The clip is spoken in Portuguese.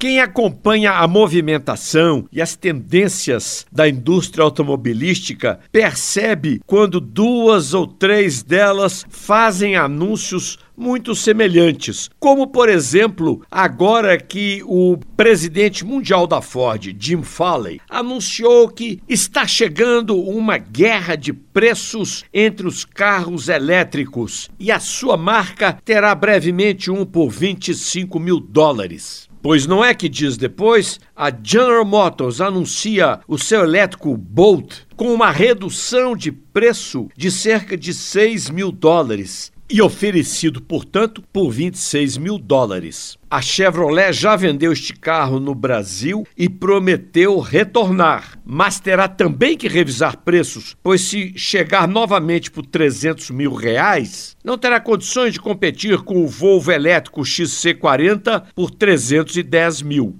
Quem acompanha a movimentação e as tendências da indústria automobilística percebe quando duas ou três delas fazem anúncios muito semelhantes, como por exemplo, agora que o presidente mundial da Ford, Jim Foley, anunciou que está chegando uma guerra de preços entre os carros elétricos e a sua marca terá brevemente um por 25 mil dólares. Pois não é que dias depois, a General Motors anuncia o seu elétrico Bolt com uma redução de preço de cerca de 6 mil dólares e oferecido, portanto, por 26 mil dólares. A Chevrolet já vendeu este carro no Brasil e prometeu retornar, mas terá também que revisar preços, pois se chegar novamente por 300 mil reais, não terá condições de competir com o Volvo elétrico XC40 por 310 mil.